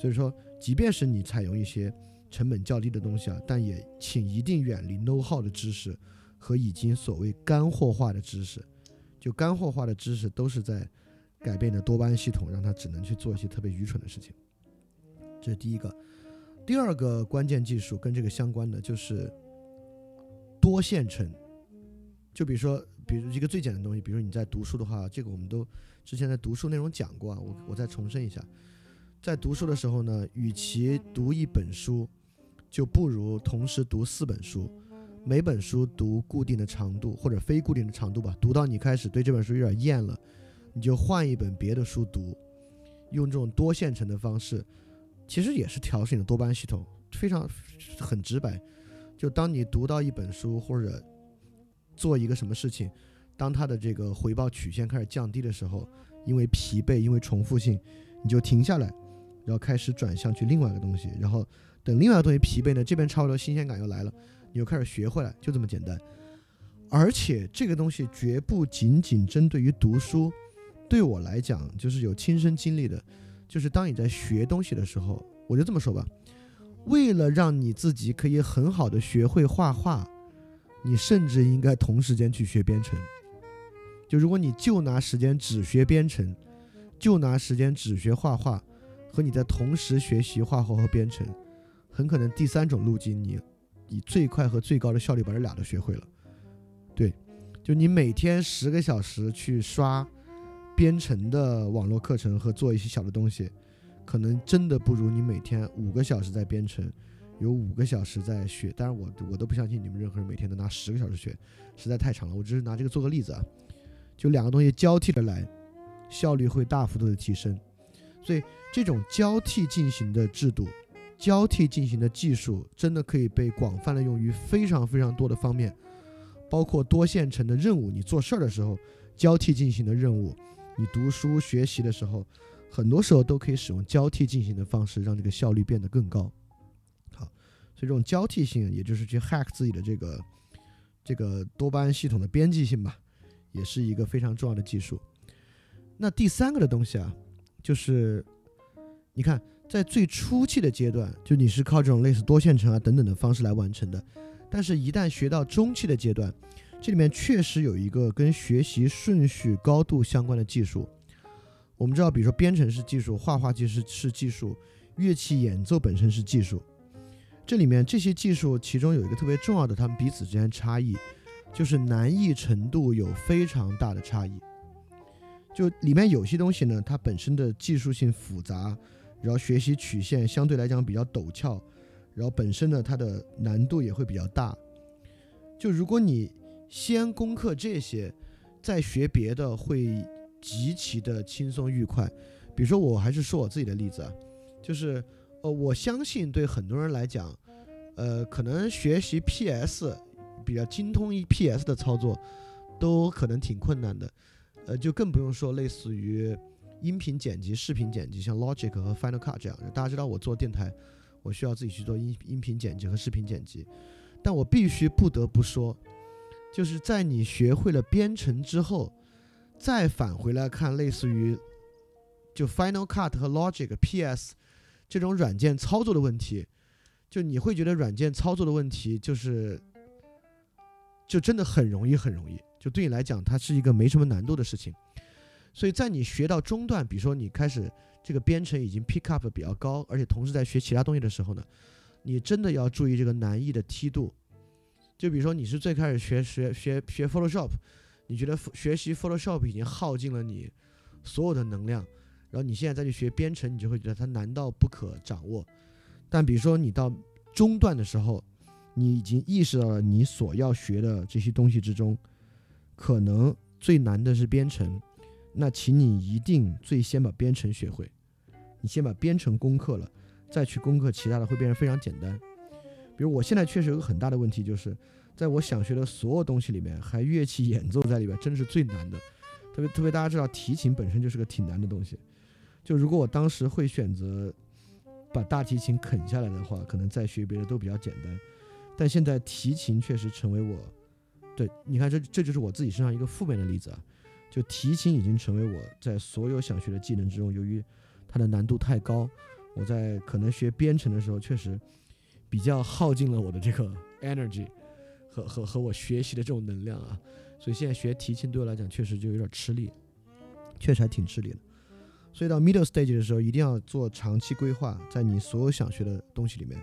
所以说，即便是你采用一些成本较低的东西啊，但也请一定远离 know how 的知识和已经所谓干货化的知识。就干货化的知识都是在改变的多巴胺系统，让它只能去做一些特别愚蠢的事情。这是第一个。第二个关键技术跟这个相关的就是。多线程，就比如说，比如一个最简单的东西，比如说你在读书的话，这个我们都之前在读书内容讲过啊，我我再重申一下，在读书的时候呢，与其读一本书，就不如同时读四本书，每本书读固定的长度或者非固定的长度吧，读到你开始对这本书有点厌了，你就换一本别的书读，用这种多线程的方式，其实也是调试你的多巴胺系统，非常很直白。就当你读到一本书或者做一个什么事情，当它的这个回报曲线开始降低的时候，因为疲惫，因为重复性，你就停下来，然后开始转向去另外一个东西，然后等另外一个东西疲惫呢，这边差不多新鲜感又来了，你又开始学会来，就这么简单。而且这个东西绝不仅仅针对于读书，对我来讲就是有亲身经历的，就是当你在学东西的时候，我就这么说吧。为了让你自己可以很好的学会画画，你甚至应该同时间去学编程。就如果你就拿时间只学编程，就拿时间只学画画，和你在同时学习画画和编程，很可能第三种路径你以最快和最高的效率把这俩都学会了。对，就你每天十个小时去刷编程的网络课程和做一些小的东西，可能真的不如你每天五个小时在编程，有五个小时在学。但是，我我都不相信你们任何人每天能拿十个小时学，实在太长了。我只是拿这个做个例子啊，就两个东西交替着来，效率会大幅度的提升。所以这种交替进行的制度。交替进行的技术真的可以被广泛的用于非常非常多的方面，包括多线程的任务。你做事儿的时候，交替进行的任务；你读书学习的时候，很多时候都可以使用交替进行的方式，让这个效率变得更高。好，所以这种交替性，也就是去 hack 自己的这个这个多巴胺系统的边际性吧，也是一个非常重要的技术。那第三个的东西啊，就是你看。在最初期的阶段，就你是靠这种类似多线程啊等等的方式来完成的，但是，一旦学到中期的阶段，这里面确实有一个跟学习顺序高度相关的技术。我们知道，比如说编程是技术，画画其实是技术，乐器演奏本身是技术。这里面这些技术其中有一个特别重要的，它们彼此之间差异，就是难易程度有非常大的差异。就里面有些东西呢，它本身的技术性复杂。然后学习曲线相对来讲比较陡峭，然后本身呢它的难度也会比较大。就如果你先攻克这些，再学别的会极其的轻松愉快。比如说我还是说我自己的例子啊，就是呃我相信对很多人来讲，呃可能学习 PS 比较精通一 PS 的操作都可能挺困难的，呃就更不用说类似于。音频剪辑、视频剪辑，像 Logic 和 Final Cut 这样，大家知道我做电台，我需要自己去做音音频剪辑和视频剪辑。但我必须不得不说，就是在你学会了编程之后，再返回来看类似于就 Final Cut 和 Logic、PS 这种软件操作的问题，就你会觉得软件操作的问题就是就真的很容易，很容易。就对你来讲，它是一个没什么难度的事情。所以在你学到中段，比如说你开始这个编程已经 pick up 比较高，而且同时在学其他东西的时候呢，你真的要注意这个难易的梯度。就比如说你是最开始学学学学 Photoshop，你觉得学习 Photoshop 已经耗尽了你所有的能量，然后你现在再去学编程，你就会觉得它难到不可掌握。但比如说你到中段的时候，你已经意识到了你所要学的这些东西之中，可能最难的是编程。那请你一定最先把编程学会，你先把编程攻克了，再去攻克其他的，会变得非常简单。比如我现在确实有个很大的问题，就是在我想学的所有东西里面，还乐器演奏在里边，真的是最难的。特别特别，大家知道提琴本身就是个挺难的东西。就如果我当时会选择把大提琴啃下来的话，可能再学别的都比较简单。但现在提琴确实成为我，对，你看这这就是我自己身上一个负面的例子啊。就提琴已经成为我在所有想学的技能之中，由于它的难度太高，我在可能学编程的时候确实比较耗尽了我的这个 energy 和和和我学习的这种能量啊，所以现在学提琴对我来讲确实就有点吃力，确实还挺吃力的。所以到 middle stage 的时候，一定要做长期规划，在你所有想学的东西里面，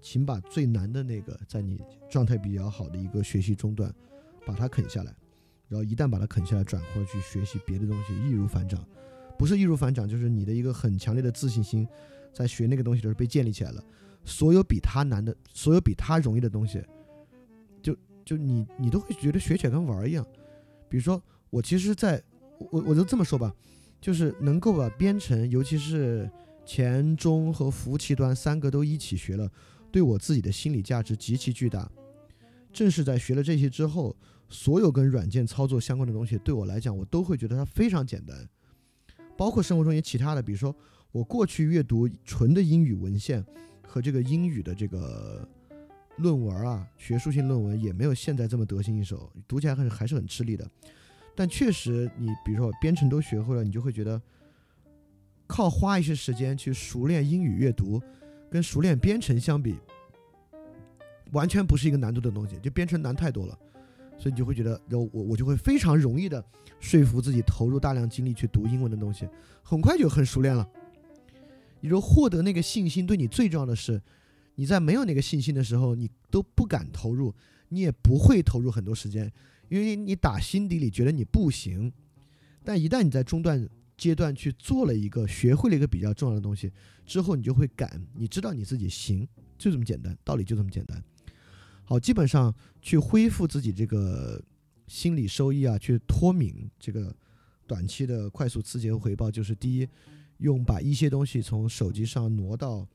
请把最难的那个，在你状态比较好的一个学习中段，把它啃下来。然后一旦把它啃下来，转过去学习别的东西，易如反掌。不是易如反掌，就是你的一个很强烈的自信心，在学那个东西的时候被建立起来了。所有比他难的，所有比他容易的东西，就就你你都会觉得学起来跟玩儿一样。比如说，我其实，在我我就这么说吧，就是能够把编程，尤其是前中和服务器端三个都一起学了，对我自己的心理价值极其巨大。正是在学了这些之后。所有跟软件操作相关的东西，对我来讲，我都会觉得它非常简单。包括生活中一些其他的，比如说我过去阅读纯的英语文献和这个英语的这个论文啊，学术性论文也没有现在这么得心应手，读起来还是还是很吃力的。但确实，你比如说编程都学会了，你就会觉得靠花一些时间去熟练英语阅读，跟熟练编程相比，完全不是一个难度的东西，就编程难太多了。所以你就会觉得，然后我我就会非常容易的说服自己投入大量精力去读英文的东西，很快就很熟练了。你说获得那个信心，对你最重要的是，你在没有那个信心的时候，你都不敢投入，你也不会投入很多时间，因为你打心底里觉得你不行。但一旦你在中段阶段去做了一个，学会了一个比较重要的东西之后，你就会敢，你知道你自己行，就这么简单，道理就这么简单。好，基本上去恢复自己这个心理收益啊，去脱敏这个短期的快速刺激和回报，就是第一，用把一些东西从手机上挪到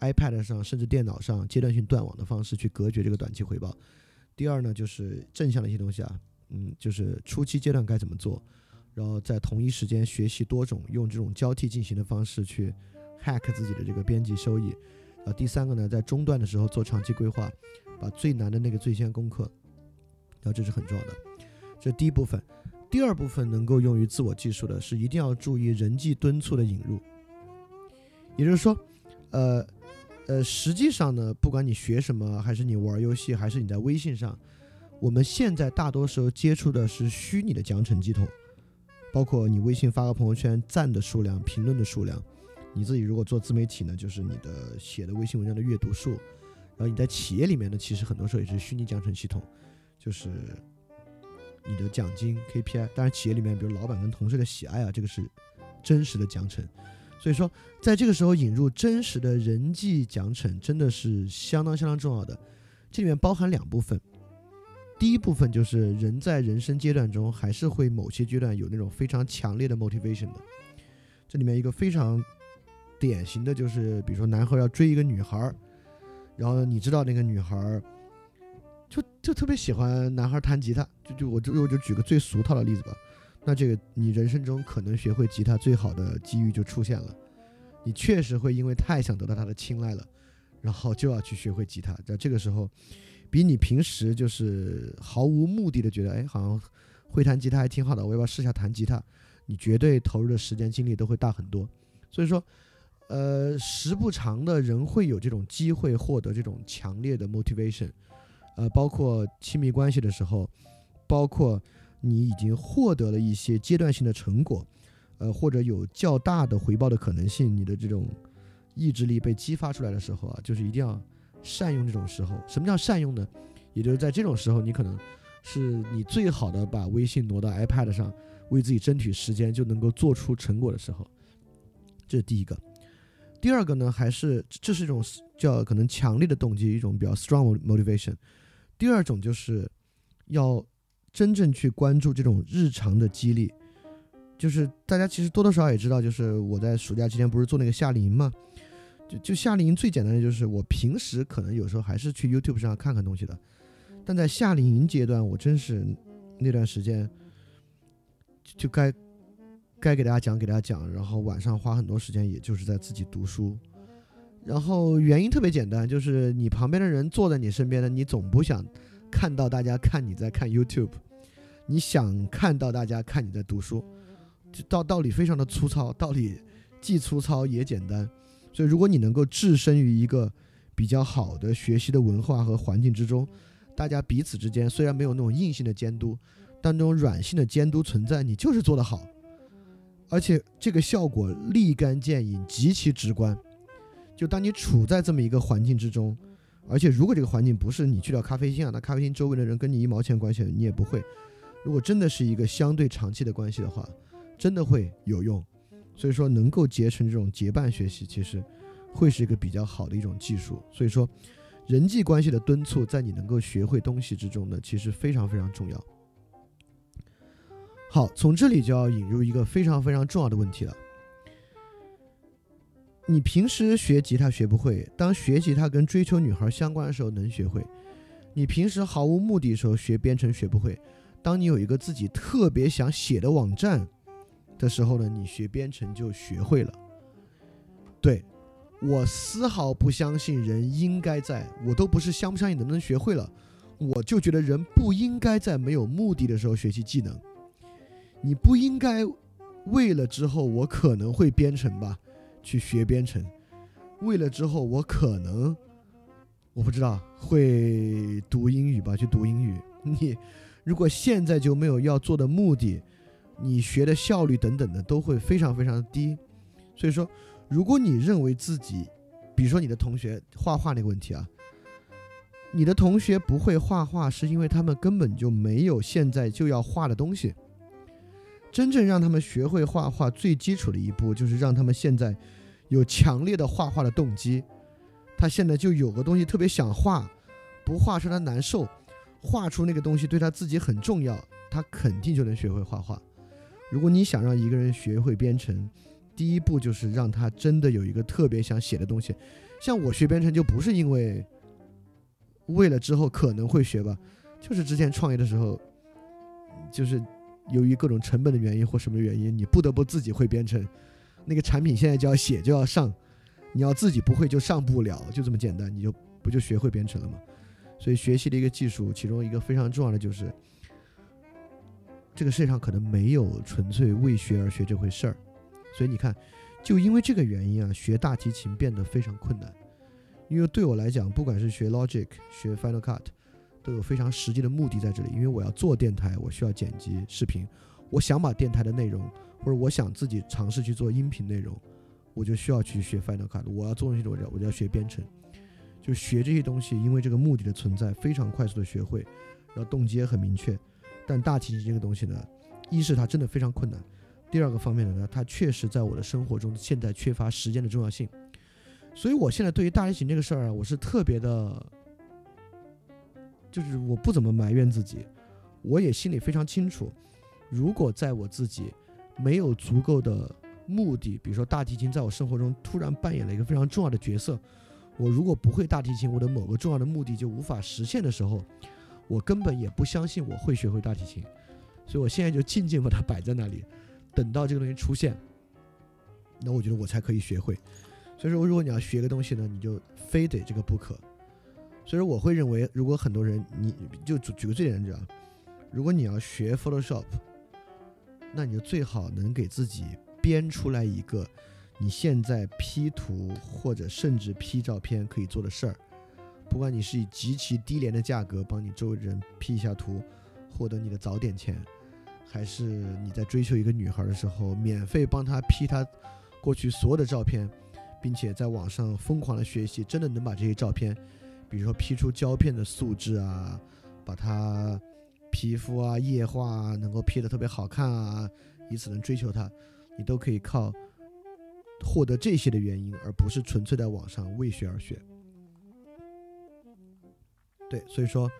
iPad 上，甚至电脑上，阶段性断网的方式去隔绝这个短期回报。第二呢，就是正向的一些东西啊，嗯，就是初期阶段该怎么做，然后在同一时间学习多种，用这种交替进行的方式去 hack 自己的这个边际收益。啊，第三个呢，在中段的时候做长期规划。把最难的那个最先攻克，然后这是很重要的。这第一部分，第二部分能够用于自我技术的是一定要注意人际敦促的引入。也就是说，呃呃，实际上呢，不管你学什么，还是你玩游戏，还是你在微信上，我们现在大多时候接触的是虚拟的奖惩系统，包括你微信发个朋友圈赞的数量、评论的数量。你自己如果做自媒体呢，就是你的写的微信文章的阅读数。然后你在企业里面呢，其实很多时候也是虚拟奖惩系统，就是你的奖金 KPI。当然，企业里面比如老板跟同事的喜爱啊，这个是真实的奖惩。所以说，在这个时候引入真实的人际奖惩，真的是相当相当重要的。这里面包含两部分，第一部分就是人在人生阶段中还是会某些阶段有那种非常强烈的 motivation 的。这里面一个非常典型的就是，比如说男孩要追一个女孩。然后你知道那个女孩儿，就就特别喜欢男孩弹吉他，就就我就我就举个最俗套的例子吧，那这个你人生中可能学会吉他最好的机遇就出现了，你确实会因为太想得到她的青睐了，然后就要去学会吉他，在这个时候，比你平时就是毫无目的的觉得哎好像会弹吉他还挺好的，我要不要试下弹吉他，你绝对投入的时间精力都会大很多，所以说。呃，时不长的人会有这种机会获得这种强烈的 motivation，呃，包括亲密关系的时候，包括你已经获得了一些阶段性的成果，呃，或者有较大的回报的可能性，你的这种意志力被激发出来的时候啊，就是一定要善用这种时候。什么叫善用呢？也就是在这种时候，你可能是你最好的把微信挪到 iPad 上，为自己争取时间就能够做出成果的时候，这是第一个。第二个呢，还是这是一种叫可能强烈的动机，一种比较 strong motivation。第二种就是要真正去关注这种日常的激励，就是大家其实多多少少也知道，就是我在暑假期间不是做那个夏令营嘛，就就夏令营最简单的就是我平时可能有时候还是去 YouTube 上看看东西的，但在夏令营阶段，我真是那段时间就该。该给大家讲，给大家讲，然后晚上花很多时间，也就是在自己读书。然后原因特别简单，就是你旁边的人坐在你身边的，你总不想看到大家看你在看 YouTube，你想看到大家看你在读书。道道理非常的粗糙，道理既粗糙也简单。所以如果你能够置身于一个比较好的学习的文化和环境之中，大家彼此之间虽然没有那种硬性的监督，但那种软性的监督存在，你就是做得好。而且这个效果立竿见影，极其直观。就当你处在这么一个环境之中，而且如果这个环境不是你去掉咖啡厅啊，那咖啡厅周围的人跟你一毛钱关系你也不会。如果真的是一个相对长期的关系的话，真的会有用。所以说，能够结成这种结伴学习，其实会是一个比较好的一种技术。所以说，人际关系的敦促，在你能够学会东西之中呢，其实非常非常重要。好，从这里就要引入一个非常非常重要的问题了。你平时学吉他学不会，当学吉他跟追求女孩相关的时候能学会；你平时毫无目的的时候学编程学不会，当你有一个自己特别想写的网站的时候呢，你学编程就学会了。对我丝毫不相信人应该在，我都不是相不相信能不能学会了，我就觉得人不应该在没有目的的时候学习技能。你不应该为了之后我可能会编程吧，去学编程；为了之后我可能我不知道会读英语吧，去读英语。[LAUGHS] 你如果现在就没有要做的目的，你学的效率等等的都会非常非常低。所以说，如果你认为自己比如说你的同学画画那个问题啊，你的同学不会画画，是因为他们根本就没有现在就要画的东西。真正让他们学会画画最基础的一步，就是让他们现在有强烈的画画的动机。他现在就有个东西特别想画，不画出他难受，画出那个东西对他自己很重要，他肯定就能学会画画。如果你想让一个人学会编程，第一步就是让他真的有一个特别想写的东西。像我学编程就不是因为为了之后可能会学吧，就是之前创业的时候，就是。由于各种成本的原因或什么原因，你不得不自己会编程，那个产品现在就要写就要上，你要自己不会就上不了，就这么简单，你就不就学会编程了吗？所以学习的一个技术，其中一个非常重要的就是，这个世界上可能没有纯粹为学而学这回事儿。所以你看，就因为这个原因啊，学大提琴变得非常困难。因为对我来讲，不管是学 Logic、学 Final Cut。都有非常实际的目的在这里，因为我要做电台，我需要剪辑视频，我想把电台的内容，或者我想自己尝试去做音频内容，我就需要去学 Final Cut。我要做东西，我就我就要学编程，就学这些东西，因为这个目的的存在，非常快速的学会，然后动机也很明确。但大提琴这个东西呢，一是它真的非常困难，第二个方面呢，它确实在我的生活中现在缺乏时间的重要性，所以我现在对于大提琴这个事儿啊，我是特别的。就是我不怎么埋怨自己，我也心里非常清楚，如果在我自己没有足够的目的，比如说大提琴在我生活中突然扮演了一个非常重要的角色，我如果不会大提琴，我的某个重要的目的就无法实现的时候，我根本也不相信我会学会大提琴，所以我现在就静静把它摆在那里，等到这个东西出现，那我觉得我才可以学会。所以说，如果你要学个东西呢，你就非得这个不可。所以说，我会认为，如果很多人，你就举举个最简单的例子，如果你要学 Photoshop，那你就最好能给自己编出来一个你现在 P 图或者甚至 P 照片可以做的事儿。不管你是以极其低廉的价格帮你周围人 P 一下图，获得你的早点钱，还是你在追求一个女孩的时候，免费帮她 P 她过去所有的照片，并且在网上疯狂的学习，真的能把这些照片。比如说 P 出胶片的素质啊，把它皮肤啊、液化啊能够 P 的特别好看啊，以此能追求它，你都可以靠获得这些的原因，而不是纯粹在网上为学而学。对，所以说，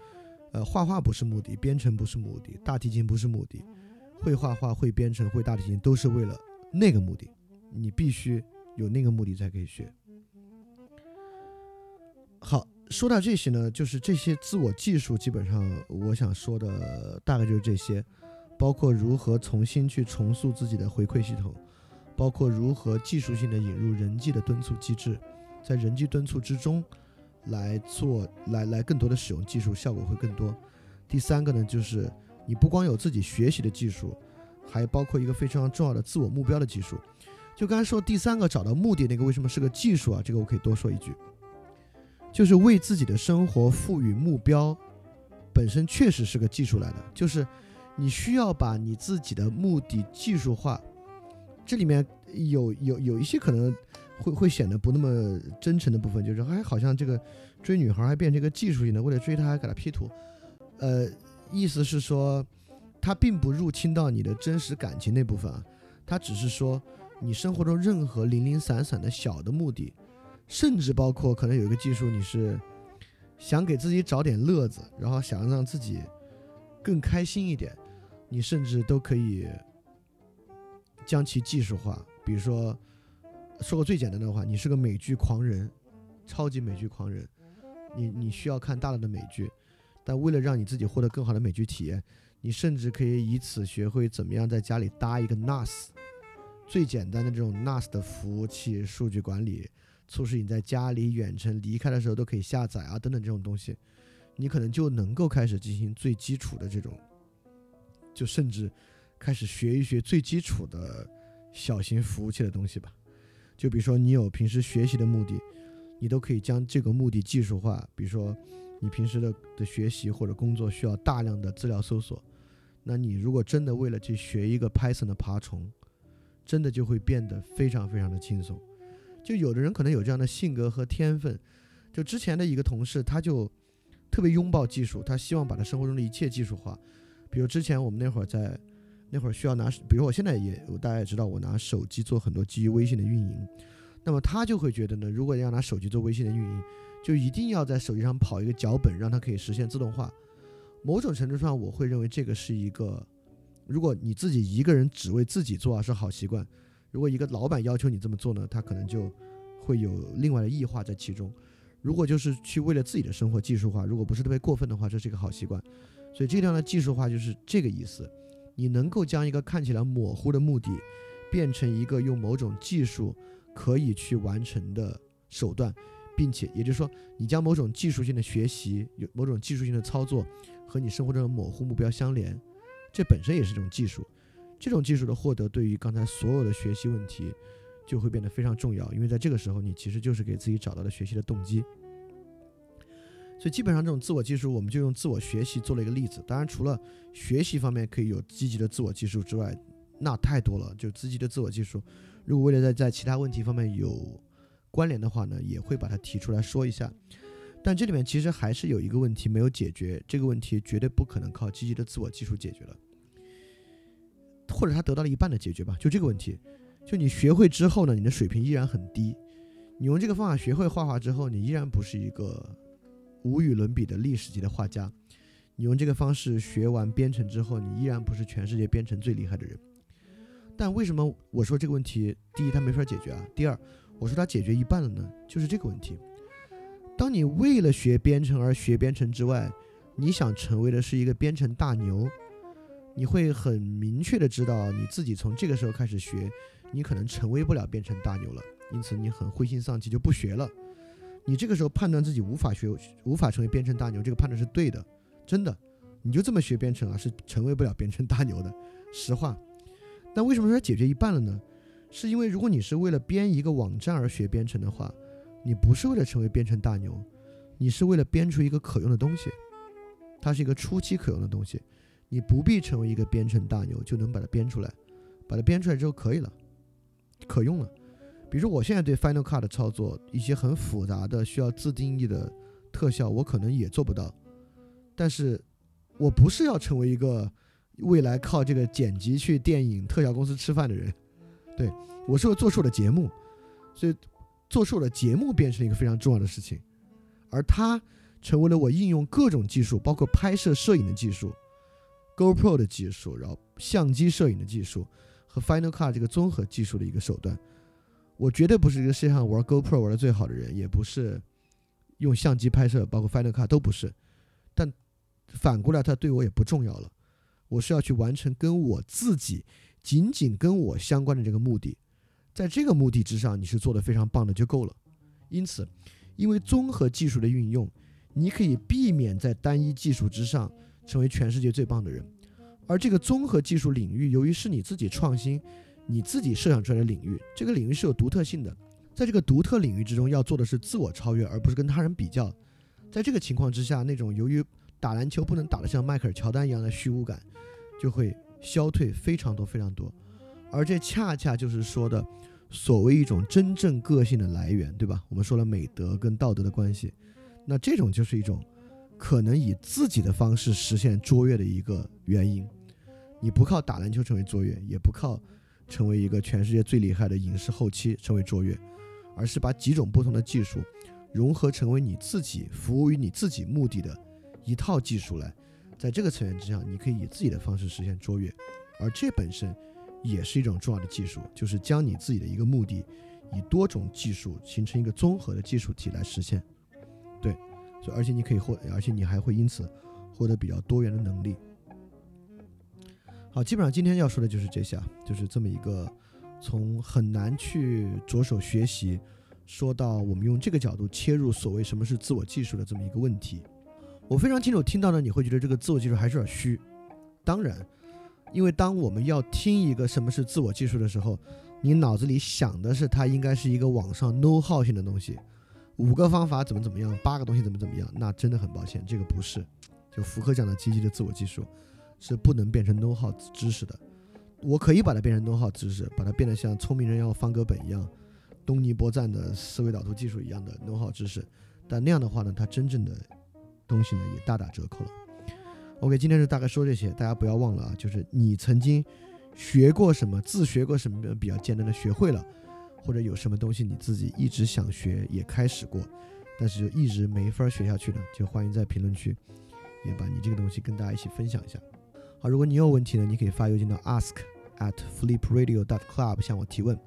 呃，画画不是目的，编程不是目的，大提琴不是目的，会画画、会编程、会大提琴都是为了那个目的，你必须有那个目的才可以学。好。说到这些呢，就是这些自我技术，基本上我想说的大概就是这些，包括如何重新去重塑自己的回馈系统，包括如何技术性的引入人际的敦促机制，在人际敦促之中来做，来来更多的使用技术，效果会更多。第三个呢，就是你不光有自己学习的技术，还包括一个非常重要的自我目标的技术。就刚才说第三个找到目的那个，为什么是个技术啊？这个我可以多说一句。就是为自己的生活赋予目标，本身确实是个技术来的。就是你需要把你自己的目的技术化，这里面有有有一些可能会会显得不那么真诚的部分，就是哎，好像这个追女孩还变成一个技术性的，为了追她还给她 P 图，呃，意思是说，它并不入侵到你的真实感情那部分啊，它只是说你生活中任何零零散散的小的目的。甚至包括可能有一个技术，你是想给自己找点乐子，然后想让自己更开心一点，你甚至都可以将其技术化。比如说，说个最简单的话，你是个美剧狂人，超级美剧狂人，你你需要看大量的美剧，但为了让你自己获得更好的美剧体验，你甚至可以以此学会怎么样在家里搭一个 NAS，最简单的这种 NAS 的服务器数据管理。促使你在家里远程离开的时候都可以下载啊，等等这种东西，你可能就能够开始进行最基础的这种，就甚至开始学一学最基础的小型服务器的东西吧。就比如说你有平时学习的目的，你都可以将这个目的技术化。比如说你平时的的学习或者工作需要大量的资料搜索，那你如果真的为了去学一个 Python 的爬虫，真的就会变得非常非常的轻松。就有的人可能有这样的性格和天分。就之前的一个同事，他就特别拥抱技术，他希望把他生活中的一切技术化。比如之前我们那会儿在那会儿需要拿，比如我现在也大家也知道，我拿手机做很多基于微信的运营。那么他就会觉得呢，如果要拿手机做微信的运营，就一定要在手机上跑一个脚本，让它可以实现自动化。某种程度上，我会认为这个是一个，如果你自己一个人只为自己做啊是好习惯；如果一个老板要求你这么做呢，他可能就会有另外的异化在其中。如果就是去为了自己的生活技术化，如果不是特别过分的话，这是一个好习惯。所以这样的技术化就是这个意思，你能够将一个看起来模糊的目的，变成一个用某种技术可以去完成的手段，并且也就是说，你将某种技术性的学习、有某种技术性的操作和你生活中的模糊目标相连，这本身也是一种技术。这种技术的获得，对于刚才所有的学习问题。就会变得非常重要，因为在这个时候，你其实就是给自己找到了学习的动机。所以基本上这种自我技术，我们就用自我学习做了一个例子。当然，除了学习方面可以有积极的自我技术之外，那太多了。就积极的自我技术，如果为了在在其他问题方面有关联的话呢，也会把它提出来说一下。但这里面其实还是有一个问题没有解决，这个问题绝对不可能靠积极的自我技术解决了，或者他得到了一半的解决吧，就这个问题。就你学会之后呢，你的水平依然很低。你用这个方法学会画画之后，你依然不是一个无与伦比的历史级的画家。你用这个方式学完编程之后，你依然不是全世界编程最厉害的人。但为什么我说这个问题？第一，它没法解决啊。第二，我说它解决一半了呢，就是这个问题。当你为了学编程而学编程之外，你想成为的是一个编程大牛，你会很明确的知道你自己从这个时候开始学。你可能成为不了编程大牛了，因此你很灰心丧气就不学了。你这个时候判断自己无法学、无法成为编程大牛，这个判断是对的，真的。你就这么学编程啊，是成为不了编程大牛的，实话。那为什么说解决一半了呢？是因为如果你是为了编一个网站而学编程的话，你不是为了成为编程大牛，你是为了编出一个可用的东西，它是一个初期可用的东西，你不必成为一个编程大牛就能把它编出来，把它编出来之后可以了。可用了，比如说我现在对 Final Cut 的操作，一些很复杂的需要自定义的特效，我可能也做不到。但是，我不是要成为一个未来靠这个剪辑去电影特效公司吃饭的人。对我是做出了节目，所以做出了节目变成一个非常重要的事情，而它成为了我应用各种技术，包括拍摄摄影的技术，GoPro 的技术，然后相机摄影的技术。和 Final Cut 这个综合技术的一个手段，我绝对不是这个世界上玩 GoPro 玩的最好的人，也不是用相机拍摄，包括 Final Cut 都不是。但反过来，它对我也不重要了。我是要去完成跟我自己仅仅跟我相关的这个目的，在这个目的之上，你是做的非常棒的就够了。因此，因为综合技术的运用，你可以避免在单一技术之上成为全世界最棒的人。而这个综合技术领域，由于是你自己创新、你自己设想出来的领域，这个领域是有独特性的。在这个独特领域之中，要做的是自我超越，而不是跟他人比较。在这个情况之下，那种由于打篮球不能打得像迈克尔·乔丹一样的虚无感，就会消退非常多、非常多。而这恰恰就是说的所谓一种真正个性的来源，对吧？我们说了美德跟道德的关系，那这种就是一种可能以自己的方式实现卓越的一个原因。你不靠打篮球成为卓越，也不靠成为一个全世界最厉害的影视后期成为卓越，而是把几种不同的技术融合成为你自己服务于你自己目的的一套技术来，在这个层面之上，你可以以自己的方式实现卓越，而这本身也是一种重要的技术，就是将你自己的一个目的以多种技术形成一个综合的技术体来实现。对，所以而且你可以获，而且你还会因此获得比较多元的能力。好，基本上今天要说的就是这些，就是这么一个从很难去着手学习，说到我们用这个角度切入所谓什么是自我技术的这么一个问题。我非常清楚听到呢，你会觉得这个自我技术还是有点虚。当然，因为当我们要听一个什么是自我技术的时候，你脑子里想的是它应该是一个网上 know how 性的东西，五个方法怎么怎么样，八个东西怎么怎么样，那真的很抱歉，这个不是，就福柯讲的积极的自我技术。是不能变成 know how 知识的，我可以把它变成 know how 知识，把它变得像聪明人要方格本一样，东尼波赞的思维导图技术一样的 know how 知识，但那样的话呢，它真正的东西呢也大打折扣了。OK，今天就大概说这些，大家不要忘了啊，就是你曾经学过什么，自学过什么比较简单的学会了，或者有什么东西你自己一直想学也开始过，但是就一直没法学下去的，就欢迎在评论区也把你这个东西跟大家一起分享一下。好，如果你有问题呢，你可以发邮件到 ask at flipradio dot club 向我提问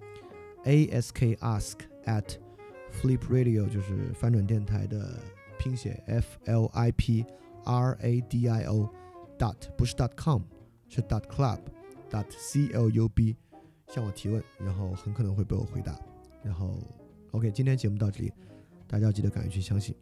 ，ask ask at flipradio 就是翻转电台的拼写，f l i p r a d i o dot 不是 dot com 是 dot club dot c l u b 向我提问，然后很可能会被我回答。然后 OK，今天节目到这里，大家要记得敢于去相信。